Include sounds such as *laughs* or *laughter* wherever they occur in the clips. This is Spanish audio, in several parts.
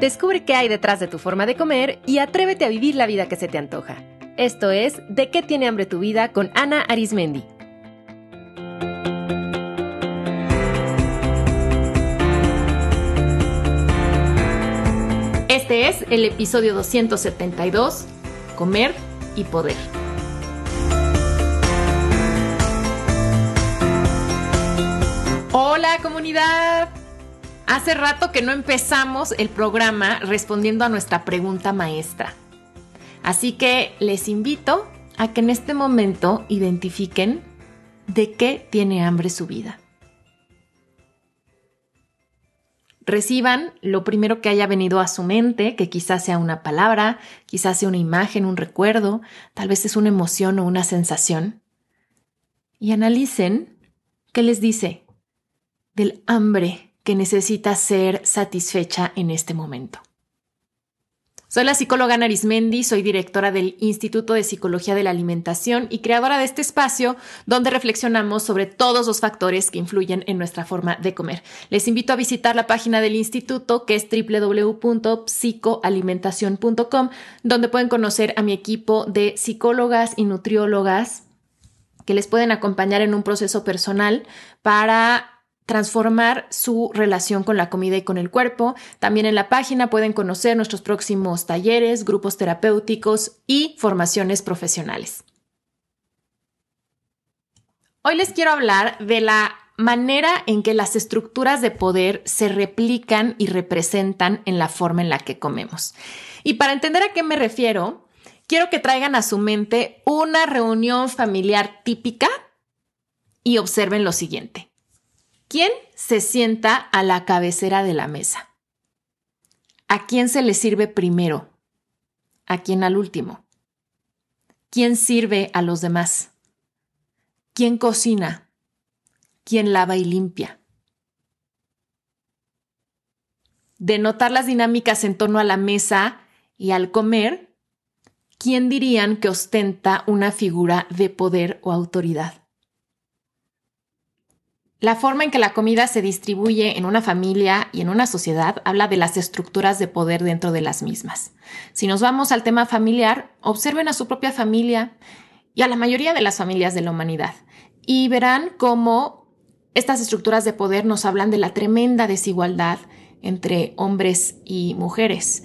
Descubre qué hay detrás de tu forma de comer y atrévete a vivir la vida que se te antoja. Esto es De qué tiene hambre tu vida con Ana Arismendi. Este es el episodio 272, Comer y Poder. Hola comunidad. Hace rato que no empezamos el programa respondiendo a nuestra pregunta maestra. Así que les invito a que en este momento identifiquen de qué tiene hambre su vida. Reciban lo primero que haya venido a su mente, que quizás sea una palabra, quizás sea una imagen, un recuerdo, tal vez es una emoción o una sensación. Y analicen qué les dice del hambre que necesita ser satisfecha en este momento. Soy la psicóloga Narismendi, soy directora del Instituto de Psicología de la Alimentación y creadora de este espacio donde reflexionamos sobre todos los factores que influyen en nuestra forma de comer. Les invito a visitar la página del instituto que es www.psicoalimentación.com, donde pueden conocer a mi equipo de psicólogas y nutriólogas que les pueden acompañar en un proceso personal para transformar su relación con la comida y con el cuerpo. También en la página pueden conocer nuestros próximos talleres, grupos terapéuticos y formaciones profesionales. Hoy les quiero hablar de la manera en que las estructuras de poder se replican y representan en la forma en la que comemos. Y para entender a qué me refiero, quiero que traigan a su mente una reunión familiar típica y observen lo siguiente. ¿Quién se sienta a la cabecera de la mesa? ¿A quién se le sirve primero? ¿A quién al último? ¿Quién sirve a los demás? ¿Quién cocina? ¿Quién lava y limpia? De notar las dinámicas en torno a la mesa y al comer, ¿quién dirían que ostenta una figura de poder o autoridad? La forma en que la comida se distribuye en una familia y en una sociedad habla de las estructuras de poder dentro de las mismas. Si nos vamos al tema familiar, observen a su propia familia y a la mayoría de las familias de la humanidad y verán cómo estas estructuras de poder nos hablan de la tremenda desigualdad entre hombres y mujeres.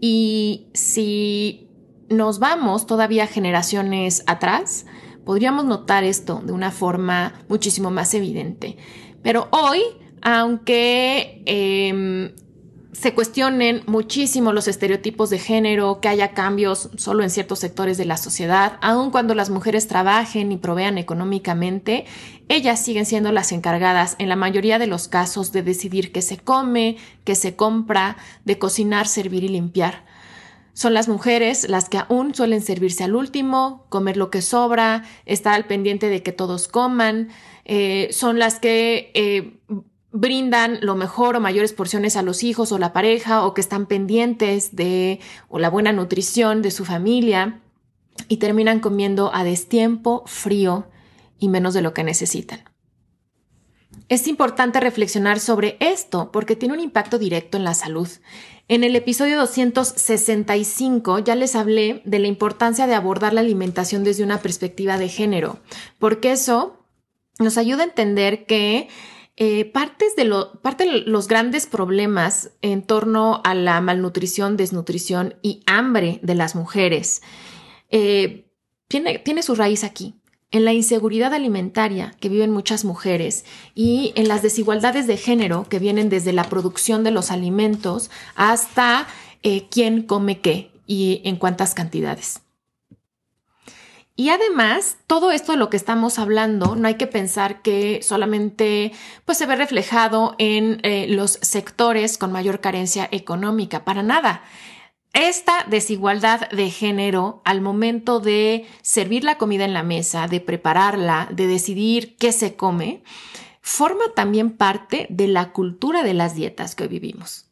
Y si nos vamos todavía generaciones atrás, podríamos notar esto de una forma muchísimo más evidente. Pero hoy, aunque em, se cuestionen muchísimo los estereotipos de género, que haya cambios solo en ciertos sectores de la sociedad, aun cuando las mujeres trabajen y provean económicamente, ellas siguen siendo las encargadas en la mayoría de los casos de decidir qué se come, qué se compra, de cocinar, servir y limpiar. Son las mujeres las que aún suelen servirse al último, comer lo que sobra, estar al pendiente de que todos coman, eh, son las que eh, brindan lo mejor o mayores porciones a los hijos o la pareja o que están pendientes de la buena nutrición de su familia y terminan comiendo a destiempo, frío y menos de lo que necesitan. Es importante reflexionar sobre esto porque tiene un impacto directo en la salud. En el episodio 265 ya les hablé de la importancia de abordar la alimentación desde una perspectiva de género, porque eso nos ayuda a entender que eh, parte de los grandes problemas en torno a la malnutrición, desnutrición y hambre de las mujeres eh, tiene, tiene su raíz aquí en la inseguridad alimentaria que viven muchas mujeres y en las desigualdades de género que vienen desde la producción de los alimentos hasta eh, quién come qué y en cuántas cantidades. Y además, todo esto de lo que estamos hablando, no hay que pensar que solamente pues, se ve reflejado en eh, los sectores con mayor carencia económica, para nada. Esta desigualdad de género al momento de servir la comida en la mesa, de prepararla, de decidir qué se come, forma también parte de la cultura de las dietas que hoy vivimos.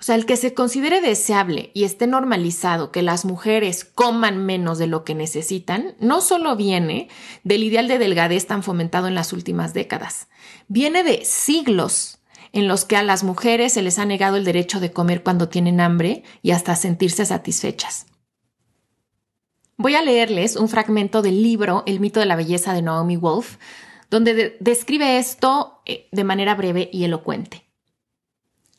O sea, el que se considere deseable y esté normalizado que las mujeres coman menos de lo que necesitan, no solo viene del ideal de delgadez tan fomentado en las últimas décadas, viene de siglos en los que a las mujeres se les ha negado el derecho de comer cuando tienen hambre y hasta sentirse satisfechas. Voy a leerles un fragmento del libro El mito de la belleza de Naomi Wolf, donde describe esto eh, de manera breve y elocuente.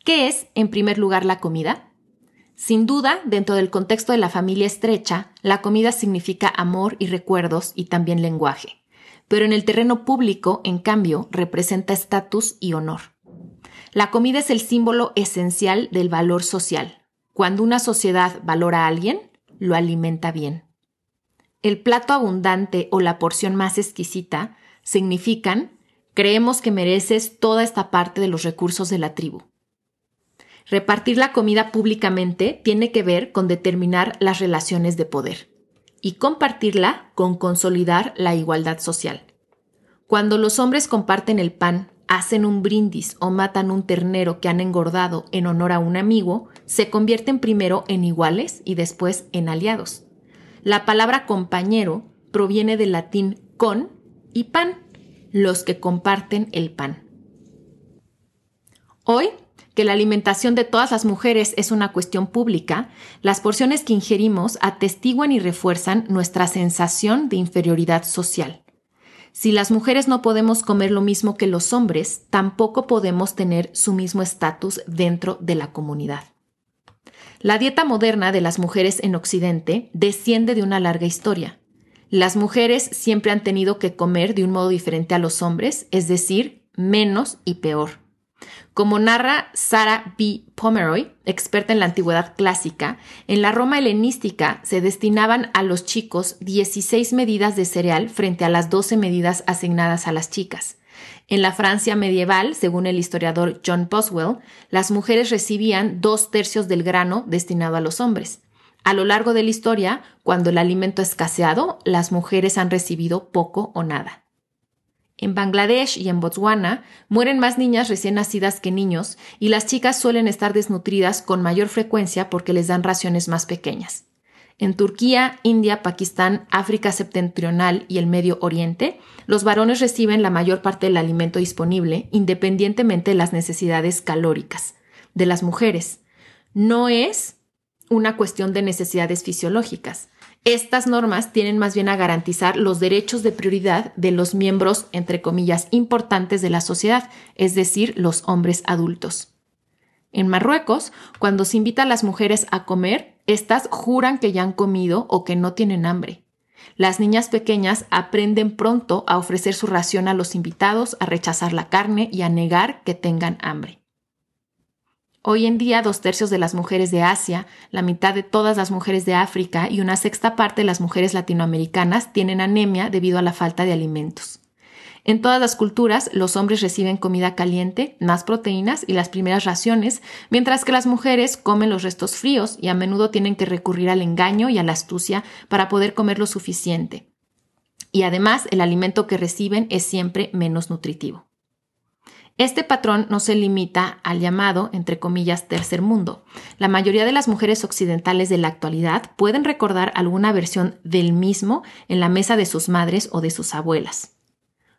¿Qué es, en primer lugar, la comida? Sin duda, dentro del contexto de la familia estrecha, la comida significa amor y recuerdos y también lenguaje. Pero en el terreno público, en cambio, representa estatus y honor. La comida es el símbolo esencial del valor social. Cuando una sociedad valora a alguien, lo alimenta bien. El plato abundante o la porción más exquisita significan creemos que mereces toda esta parte de los recursos de la tribu. Repartir la comida públicamente tiene que ver con determinar las relaciones de poder y compartirla con consolidar la igualdad social. Cuando los hombres comparten el pan, hacen un brindis o matan un ternero que han engordado en honor a un amigo, se convierten primero en iguales y después en aliados. La palabra compañero proviene del latín con y pan, los que comparten el pan. Hoy que la alimentación de todas las mujeres es una cuestión pública, las porciones que ingerimos atestiguan y refuerzan nuestra sensación de inferioridad social. Si las mujeres no podemos comer lo mismo que los hombres, tampoco podemos tener su mismo estatus dentro de la comunidad. La dieta moderna de las mujeres en Occidente desciende de una larga historia. Las mujeres siempre han tenido que comer de un modo diferente a los hombres, es decir, menos y peor. Como narra Sarah B. Pomeroy, experta en la antigüedad clásica, en la Roma helenística se destinaban a los chicos 16 medidas de cereal frente a las 12 medidas asignadas a las chicas. En la Francia medieval, según el historiador John Boswell, las mujeres recibían dos tercios del grano destinado a los hombres. A lo largo de la historia, cuando el alimento ha escaseado, las mujeres han recibido poco o nada. En Bangladesh y en Botswana mueren más niñas recién nacidas que niños y las chicas suelen estar desnutridas con mayor frecuencia porque les dan raciones más pequeñas. En Turquía, India, Pakistán, África septentrional y el Medio Oriente, los varones reciben la mayor parte del alimento disponible independientemente de las necesidades calóricas de las mujeres. No es una cuestión de necesidades fisiológicas. Estas normas tienen más bien a garantizar los derechos de prioridad de los miembros, entre comillas, importantes de la sociedad, es decir, los hombres adultos. En Marruecos, cuando se invita a las mujeres a comer, éstas juran que ya han comido o que no tienen hambre. Las niñas pequeñas aprenden pronto a ofrecer su ración a los invitados, a rechazar la carne y a negar que tengan hambre. Hoy en día, dos tercios de las mujeres de Asia, la mitad de todas las mujeres de África y una sexta parte de las mujeres latinoamericanas tienen anemia debido a la falta de alimentos. En todas las culturas, los hombres reciben comida caliente, más proteínas y las primeras raciones, mientras que las mujeres comen los restos fríos y a menudo tienen que recurrir al engaño y a la astucia para poder comer lo suficiente. Y además, el alimento que reciben es siempre menos nutritivo. Este patrón no se limita al llamado, entre comillas, tercer mundo. La mayoría de las mujeres occidentales de la actualidad pueden recordar alguna versión del mismo en la mesa de sus madres o de sus abuelas.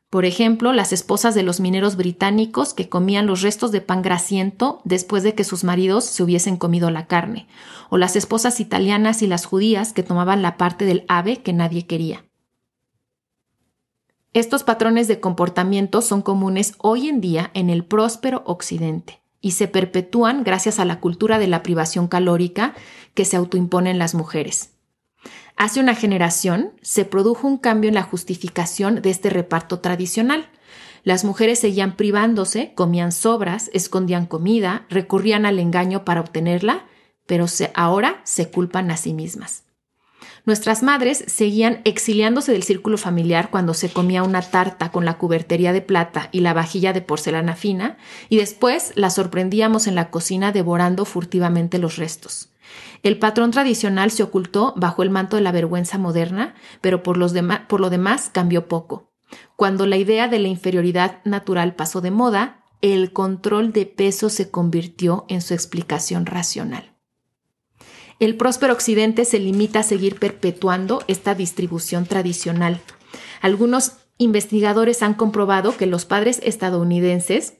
Por ejemplo, las esposas de los mineros británicos que comían los restos de pan grasiento después de que sus maridos se hubiesen comido la carne, o las esposas italianas y las judías que tomaban la parte del ave que nadie quería. Estos patrones de comportamiento son comunes hoy en día en el próspero Occidente y se perpetúan gracias a la cultura de la privación calórica que se autoimponen las mujeres. Hace una generación se produjo un cambio en la justificación de este reparto tradicional. Las mujeres seguían privándose, comían sobras, escondían comida, recurrían al engaño para obtenerla, pero ahora se culpan a sí mismas. Nuestras madres seguían exiliándose del círculo familiar cuando se comía una tarta con la cubertería de plata y la vajilla de porcelana fina, y después las sorprendíamos en la cocina devorando furtivamente los restos. El patrón tradicional se ocultó bajo el manto de la vergüenza moderna, pero por, por lo demás cambió poco. Cuando la idea de la inferioridad natural pasó de moda, el control de peso se convirtió en su explicación racional el próspero occidente se limita a seguir perpetuando esta distribución tradicional. Algunos investigadores han comprobado que los padres estadounidenses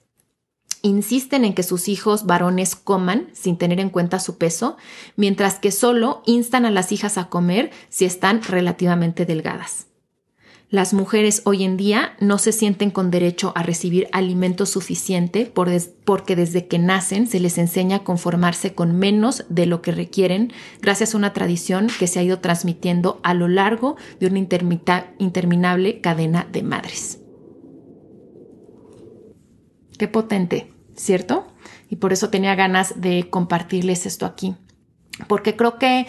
insisten en que sus hijos varones coman sin tener en cuenta su peso, mientras que solo instan a las hijas a comer si están relativamente delgadas. Las mujeres hoy en día no se sienten con derecho a recibir alimento suficiente porque desde que nacen se les enseña a conformarse con menos de lo que requieren gracias a una tradición que se ha ido transmitiendo a lo largo de una interminable cadena de madres. Qué potente, ¿cierto? Y por eso tenía ganas de compartirles esto aquí, porque creo que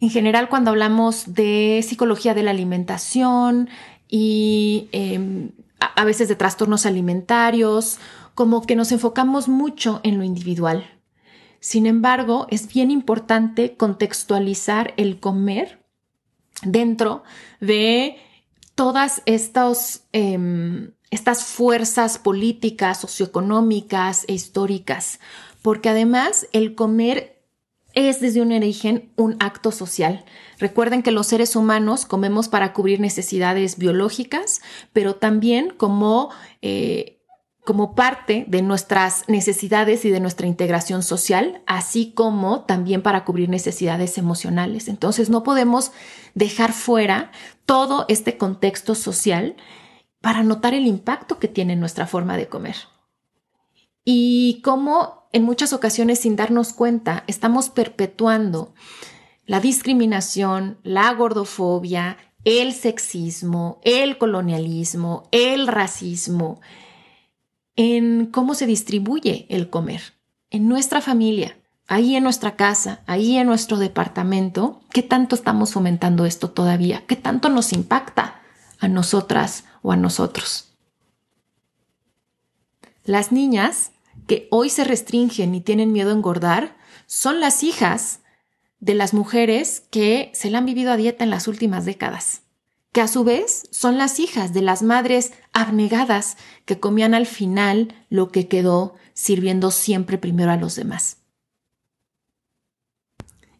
en general cuando hablamos de psicología de la alimentación y em, a veces de trastornos alimentarios, como que nos enfocamos mucho en lo individual. Sin embargo, es bien importante contextualizar el comer dentro de todas em, estas fuerzas políticas, socioeconómicas e históricas, porque además el comer es desde un origen un acto social. Recuerden que los seres humanos comemos para cubrir necesidades biológicas, pero también como, eh, como parte de nuestras necesidades y de nuestra integración social, así como también para cubrir necesidades emocionales. Entonces no podemos dejar fuera todo este contexto social para notar el impacto que tiene nuestra forma de comer. Y cómo en muchas ocasiones sin darnos cuenta estamos perpetuando la discriminación, la gordofobia, el sexismo, el colonialismo, el racismo, en cómo se distribuye el comer, en nuestra familia, ahí en nuestra casa, ahí en nuestro departamento, ¿qué tanto estamos fomentando esto todavía? ¿Qué tanto nos impacta a nosotras o a nosotros. Las niñas que hoy se restringen y tienen miedo a engordar son las hijas de las mujeres que se la han vivido a dieta en las últimas décadas, que a su vez son las hijas de las madres abnegadas que comían al final lo que quedó sirviendo siempre primero a los demás.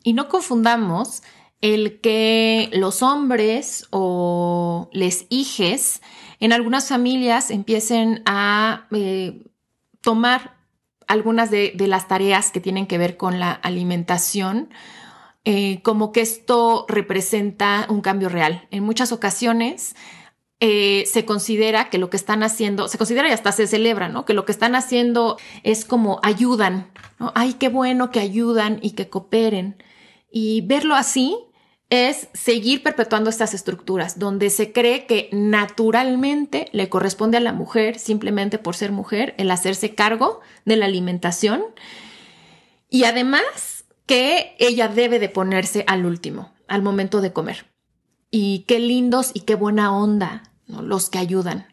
Y no confundamos el que los hombres o les hijes en algunas familias empiecen a eh, tomar algunas de, las tareas que tienen que ver con la alimentación, eh, como que esto representa un cambio real. En muchas ocasiones eh, se considera que lo que están haciendo, se considera y hasta se celebra, ¿no? Que lo que están haciendo es como ayudan, ¿no? Ay, qué bueno que ayudan y que cooperen. Y verlo así es seguir perpetuando estas estructuras, donde se cree que naturalmente le corresponde a la mujer, simplemente por ser mujer, el hacerse cargo de la alimentación y además que ella debe de ponerse al último, al momento de comer. Y qué lindos y qué buena onda los que ayudan.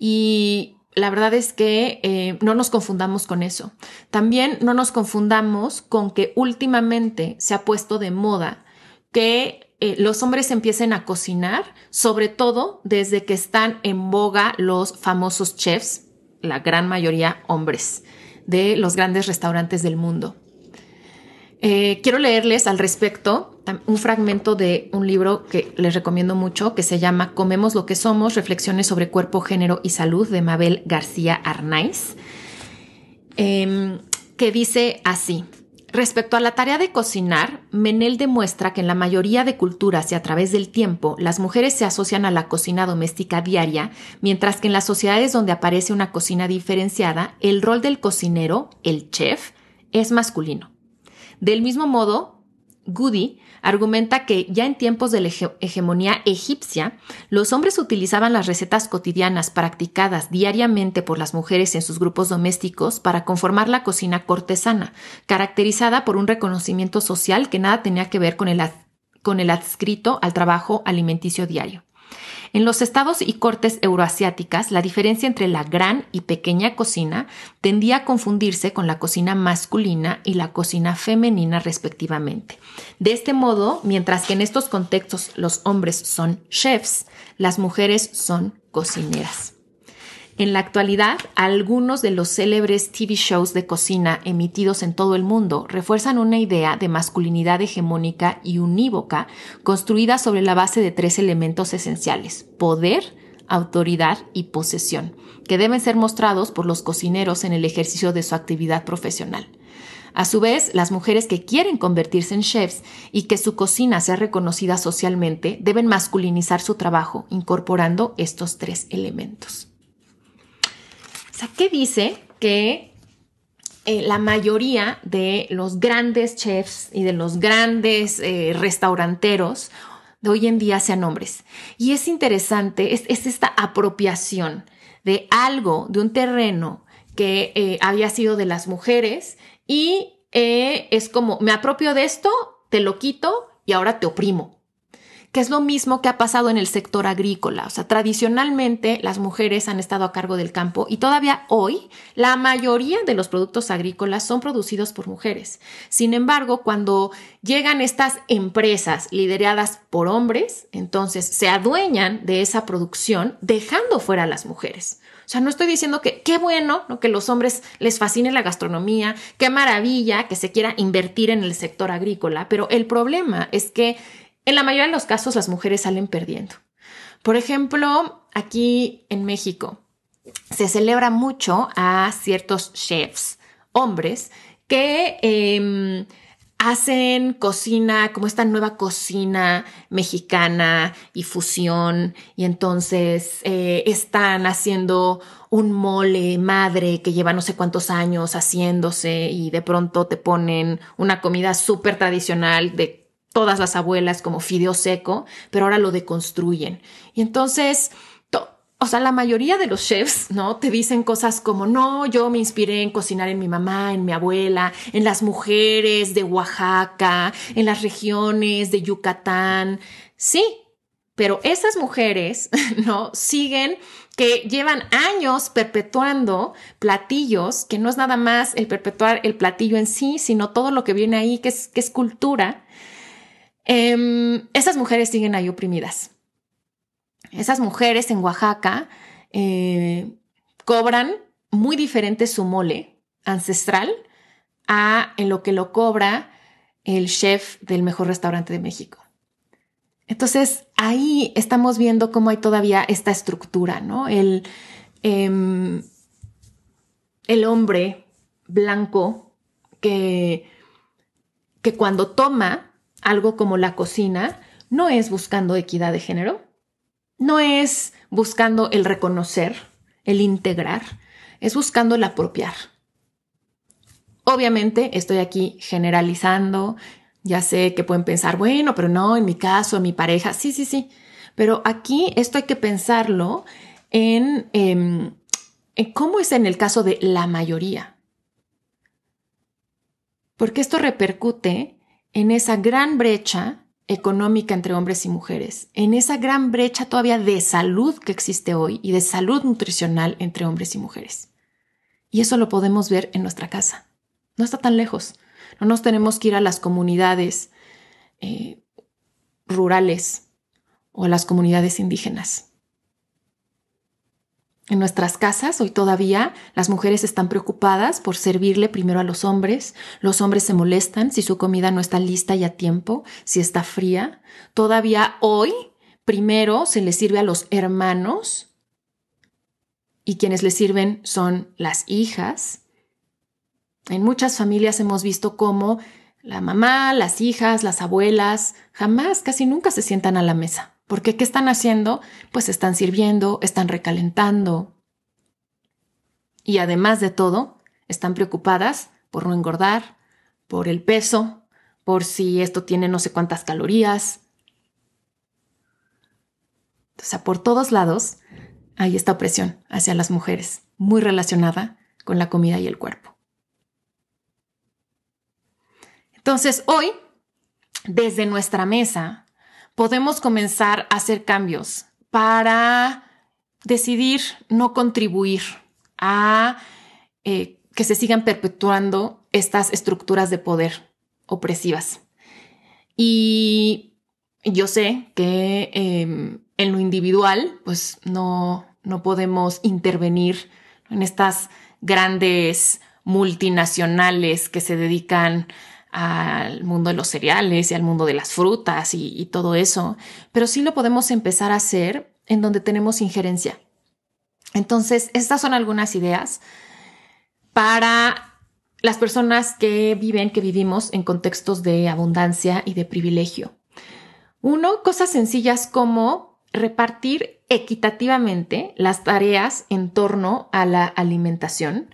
Y la verdad es que eh, no nos confundamos con eso. También no nos confundamos con que últimamente se ha puesto de moda que eh, los hombres empiecen a cocinar, sobre todo desde que están en boga los famosos chefs, la gran mayoría hombres, de los grandes restaurantes del mundo. Eh, quiero leerles al respecto un fragmento de un libro que les recomiendo mucho, que se llama Comemos lo que somos, reflexiones sobre cuerpo, género y salud de Mabel García Arnaiz, em, que dice así. Respecto a la tarea de cocinar, Menel demuestra que en la mayoría de culturas y a través del tiempo, las mujeres se asocian a la cocina doméstica diaria, mientras que en las sociedades donde aparece una cocina diferenciada, el rol del cocinero, el chef, es masculino. Del mismo modo, Goody argumenta que ya en tiempos de la hegemonía egipcia, los hombres utilizaban las recetas cotidianas practicadas diariamente por las mujeres en sus grupos domésticos para conformar la cocina cortesana, caracterizada por un reconocimiento social que nada tenía que ver con el, con el adscrito al trabajo alimenticio diario. En los estados y cortes euroasiáticas, la diferencia entre la gran y pequeña cocina tendía a confundirse con la cocina masculina y la cocina femenina respectivamente. De este modo, mientras que en estos contextos los hombres son chefs, las mujeres son cocineras. En la actualidad, algunos de los célebres TV shows de cocina emitidos en todo el mundo refuerzan una idea de masculinidad hegemónica y unívoca construida sobre la base de tres elementos esenciales, poder, autoridad y posesión, que deben ser mostrados por los cocineros en el ejercicio de su actividad profesional. A su vez, las mujeres que quieren convertirse en chefs y que su cocina sea reconocida socialmente deben masculinizar su trabajo incorporando estos tres elementos. O sea, ¿qué dice que eh, la mayoría de los grandes chefs y de los grandes eh, restauranteros de hoy en día sean hombres? Y es interesante, es, esta apropiación de algo, de un terreno que eh, había sido de las mujeres y es como, me apropio de esto, te lo quito y ahora te oprimo que es lo mismo que ha pasado en el sector agrícola. O sea, tradicionalmente las mujeres han estado a cargo del campo y todavía hoy la mayoría de los productos agrícolas son producidos por mujeres. Sin embargo, cuando llegan estas empresas lideradas por hombres, entonces se adueñan de esa producción dejando fuera a las mujeres. O sea, no estoy diciendo que qué bueno que los hombres les fascine la gastronomía, qué maravilla que se quiera invertir en el sector agrícola, pero el problema es que en la mayoría de los casos las mujeres salen perdiendo. Por ejemplo, aquí en México se celebra mucho a ciertos chefs, hombres, que em, hacen cocina, como esta nueva cocina mexicana y fusión, y entonces eh, están haciendo un mole madre que lleva no sé cuántos años haciéndose y de pronto te ponen una comida súper tradicional de todas las abuelas como fideo seco, pero ahora lo deconstruyen. Y entonces o sea, la mayoría de los chefs, ¿no? Te dicen cosas como, no, yo me inspiré en cocinar en mi mamá, en mi abuela, en las mujeres de Oaxaca, en las regiones de Yucatán. Sí, pero esas mujeres, *laughs* ¿no? Siguen que llevan años perpetuando platillos, que no es nada más el perpetuar el platillo en sí, sino todo lo que viene ahí, que es, que es cultura. Em, esas mujeres siguen ahí oprimidas. Esas mujeres en Oaxaca eh, cobran muy diferente su mole ancestral a en lo que lo cobra el chef del mejor restaurante de México. Entonces ahí estamos viendo cómo hay todavía esta estructura, ¿no? El, em, el hombre blanco que, que cuando toma algo como la cocina, no es buscando equidad de género, no es buscando el reconocer, el integrar, es buscando el apropiar. Obviamente estoy aquí generalizando, ya sé que pueden pensar, bueno, pero no, en mi caso, en mi pareja, sí, sí, sí, pero aquí esto hay que pensarlo en, em, cómo es en el caso de la mayoría. Porque esto repercute en esa gran brecha económica entre hombres y mujeres, en esa gran brecha todavía de salud que existe hoy y de salud nutricional entre hombres y mujeres. Y eso lo podemos ver en nuestra casa. No está tan lejos. No nos tenemos que ir a las comunidades eh, rurales o a las comunidades indígenas. En nuestras casas hoy todavía las mujeres están preocupadas por servirle primero a los hombres, los hombres se molestan si su comida no está lista y a tiempo, si está fría. Todavía hoy primero se le sirve a los hermanos y quienes le sirven son las hijas. En muchas familias hemos visto cómo la mamá, las hijas, las abuelas jamás, casi nunca se sientan a la mesa. Porque ¿qué están haciendo? Pues están sirviendo, están recalentando. Y además de todo, están preocupadas por no engordar, por el peso, por si esto tiene no sé cuántas calorías. O sea, por todos lados hay esta opresión hacia las mujeres, muy relacionada con la comida y el cuerpo. Entonces, hoy, desde nuestra mesa, podemos comenzar a hacer cambios para decidir no contribuir a eh, que se sigan perpetuando estas estructuras de poder opresivas. Y yo sé que em, en lo individual, pues no, no podemos intervenir en estas grandes multinacionales que se dedican al mundo de los cereales y al mundo de las frutas y, todo eso, pero sí lo podemos empezar a hacer en donde tenemos injerencia. Entonces, estas son algunas ideas para las personas que viven, que vivimos en contextos de abundancia y de privilegio. Uno, cosas sencillas como repartir equitativamente las tareas en torno a la alimentación.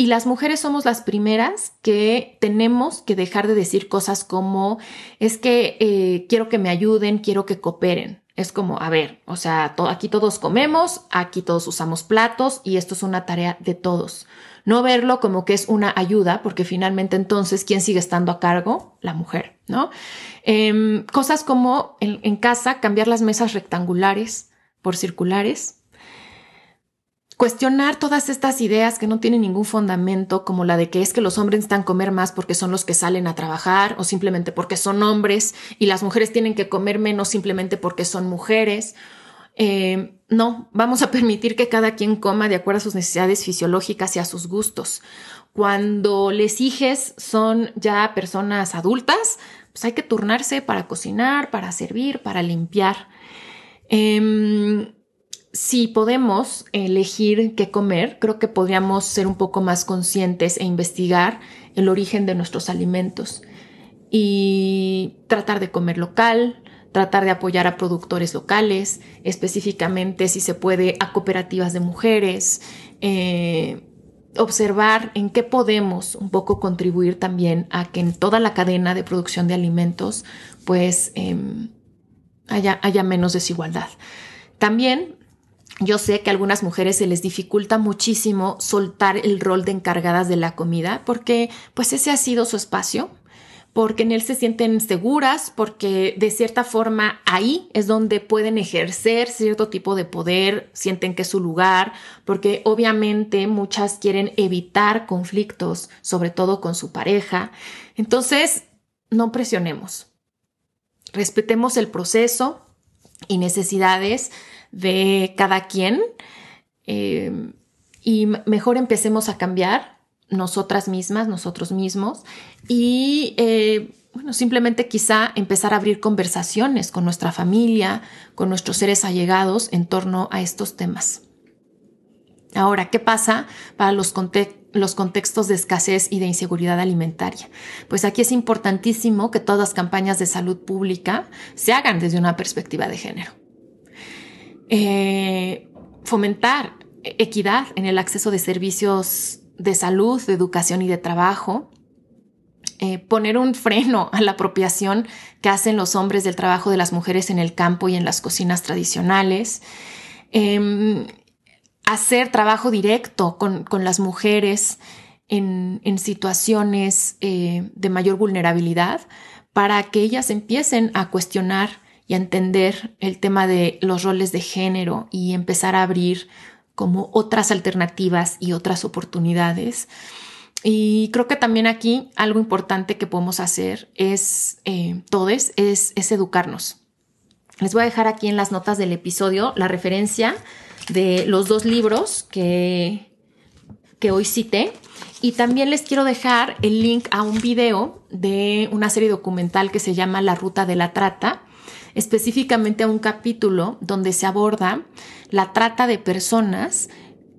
Y las mujeres somos las primeras que tenemos que dejar de decir cosas como es que eh, quiero que me ayuden, quiero que cooperen. Es como, a ver, o sea, aquí todos comemos, aquí todos usamos platos y esto es una tarea de todos. No verlo como que es una ayuda, porque finalmente entonces, ¿quién sigue estando a cargo? La mujer, ¿no? Em, cosas como en casa cambiar las mesas rectangulares por circulares, Cuestionar todas estas ideas que no tienen ningún fundamento, como la de que es que los hombres necesitan comer más porque son los que salen a trabajar o simplemente porque son hombres y las mujeres tienen que comer menos simplemente porque son mujeres. Eh, no, vamos a permitir que cada quien coma de acuerdo a sus necesidades fisiológicas y a sus gustos. Cuando les hijes son ya personas adultas, pues hay que turnarse para cocinar, para servir, para limpiar. Em, si podemos elegir qué comer, creo que podríamos ser un poco más conscientes e investigar el origen de nuestros alimentos y tratar de comer local, tratar de apoyar a productores locales, específicamente si se puede a cooperativas de mujeres, eh, observar en qué podemos un poco contribuir también a que en toda la cadena de producción de alimentos pues em, haya, haya menos desigualdad. También yo sé que a algunas mujeres se les dificulta muchísimo soltar el rol de encargadas de la comida porque pues ese ha sido su espacio, porque en él se sienten seguras, porque de cierta forma ahí es donde pueden ejercer cierto tipo de poder, sienten que es su lugar, porque obviamente muchas quieren evitar conflictos, sobre todo con su pareja. Entonces, no presionemos. Respetemos el proceso y necesidades de cada quien eh, y mejor empecemos a cambiar nosotras mismas, nosotros mismos y eh, bueno, simplemente quizá empezar a abrir conversaciones con nuestra familia, con nuestros seres allegados en torno a estos temas. Ahora, ¿qué pasa para los, los contextos de escasez y de inseguridad alimentaria? Pues aquí es importantísimo que todas las campañas de salud pública se hagan desde una perspectiva de género. Eh, fomentar equidad en el acceso de servicios de salud, de educación y de trabajo, eh, poner un freno a la apropiación que hacen los hombres del trabajo de las mujeres en el campo y en las cocinas tradicionales, em, hacer trabajo directo con, las mujeres en, situaciones eh, de mayor vulnerabilidad para que ellas empiecen a cuestionar y a entender el tema de los roles de género y empezar a abrir como otras alternativas y otras oportunidades. Y creo que también aquí algo importante que podemos hacer es, eh, es, es educarnos. Les voy a dejar aquí en las notas del episodio la referencia de los dos libros que, que hoy cité. Y también les quiero dejar el link a un video de una serie documental que se llama La Ruta de la Trata, específicamente a un capítulo donde se aborda la trata de personas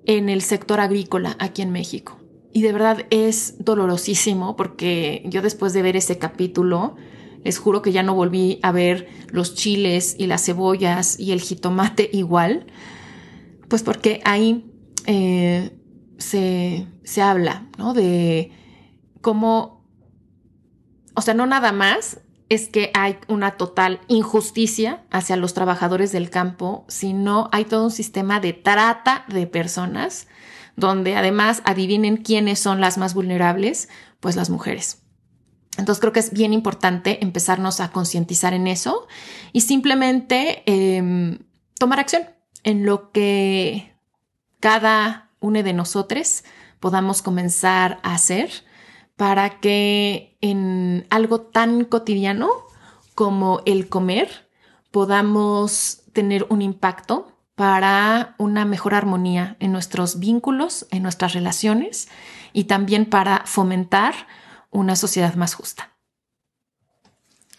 en el sector agrícola aquí en México. Y de verdad es dolorosísimo porque yo después de ver ese capítulo, les juro que ya no volví a ver los chiles y las cebollas y el jitomate igual, pues porque ahí eh, se, se habla ¿no? de cómo, o sea, no nada más es que hay una total injusticia hacia los trabajadores del campo, sino hay todo un sistema de trata de personas, donde además adivinen quiénes son las más vulnerables, pues las mujeres. Entonces creo que es bien importante empezarnos a concientizar en eso y simplemente em, tomar acción en lo que cada uno de nosotros podamos comenzar a hacer para que en algo tan cotidiano como el comer podamos tener un impacto para una mejor armonía en nuestros vínculos, en nuestras relaciones y también para fomentar una sociedad más justa.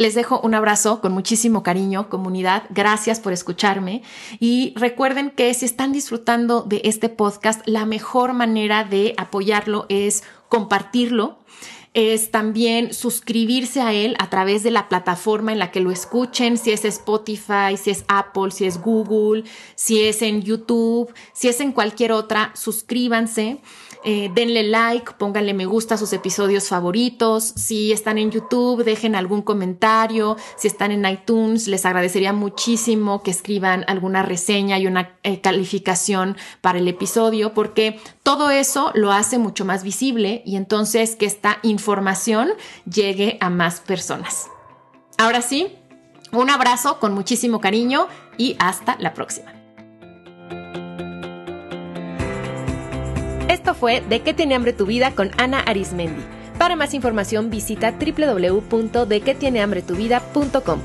Les dejo un abrazo con muchísimo cariño, comunidad. Gracias por escucharme. Y recuerden que si están disfrutando de este podcast, la mejor manera de apoyarlo es compartirlo es también suscribirse a él a través de la plataforma en la que lo escuchen, si es Spotify, si es Apple, si es Google, si es en YouTube, si es en cualquier otra, suscríbanse. Eh, denle like, pónganle me gusta a sus episodios favoritos. Si están en YouTube, dejen algún comentario. Si están en iTunes, les agradecería muchísimo que escriban alguna reseña y una eh, calificación para el episodio, porque todo eso lo hace mucho más visible y entonces que esta información llegue a más personas. Ahora sí, un abrazo con muchísimo cariño y hasta la próxima. Esto fue De qué tiene hambre tu vida con Ana Arismendi. Para más información visita www.dequetienehambretuvida.com.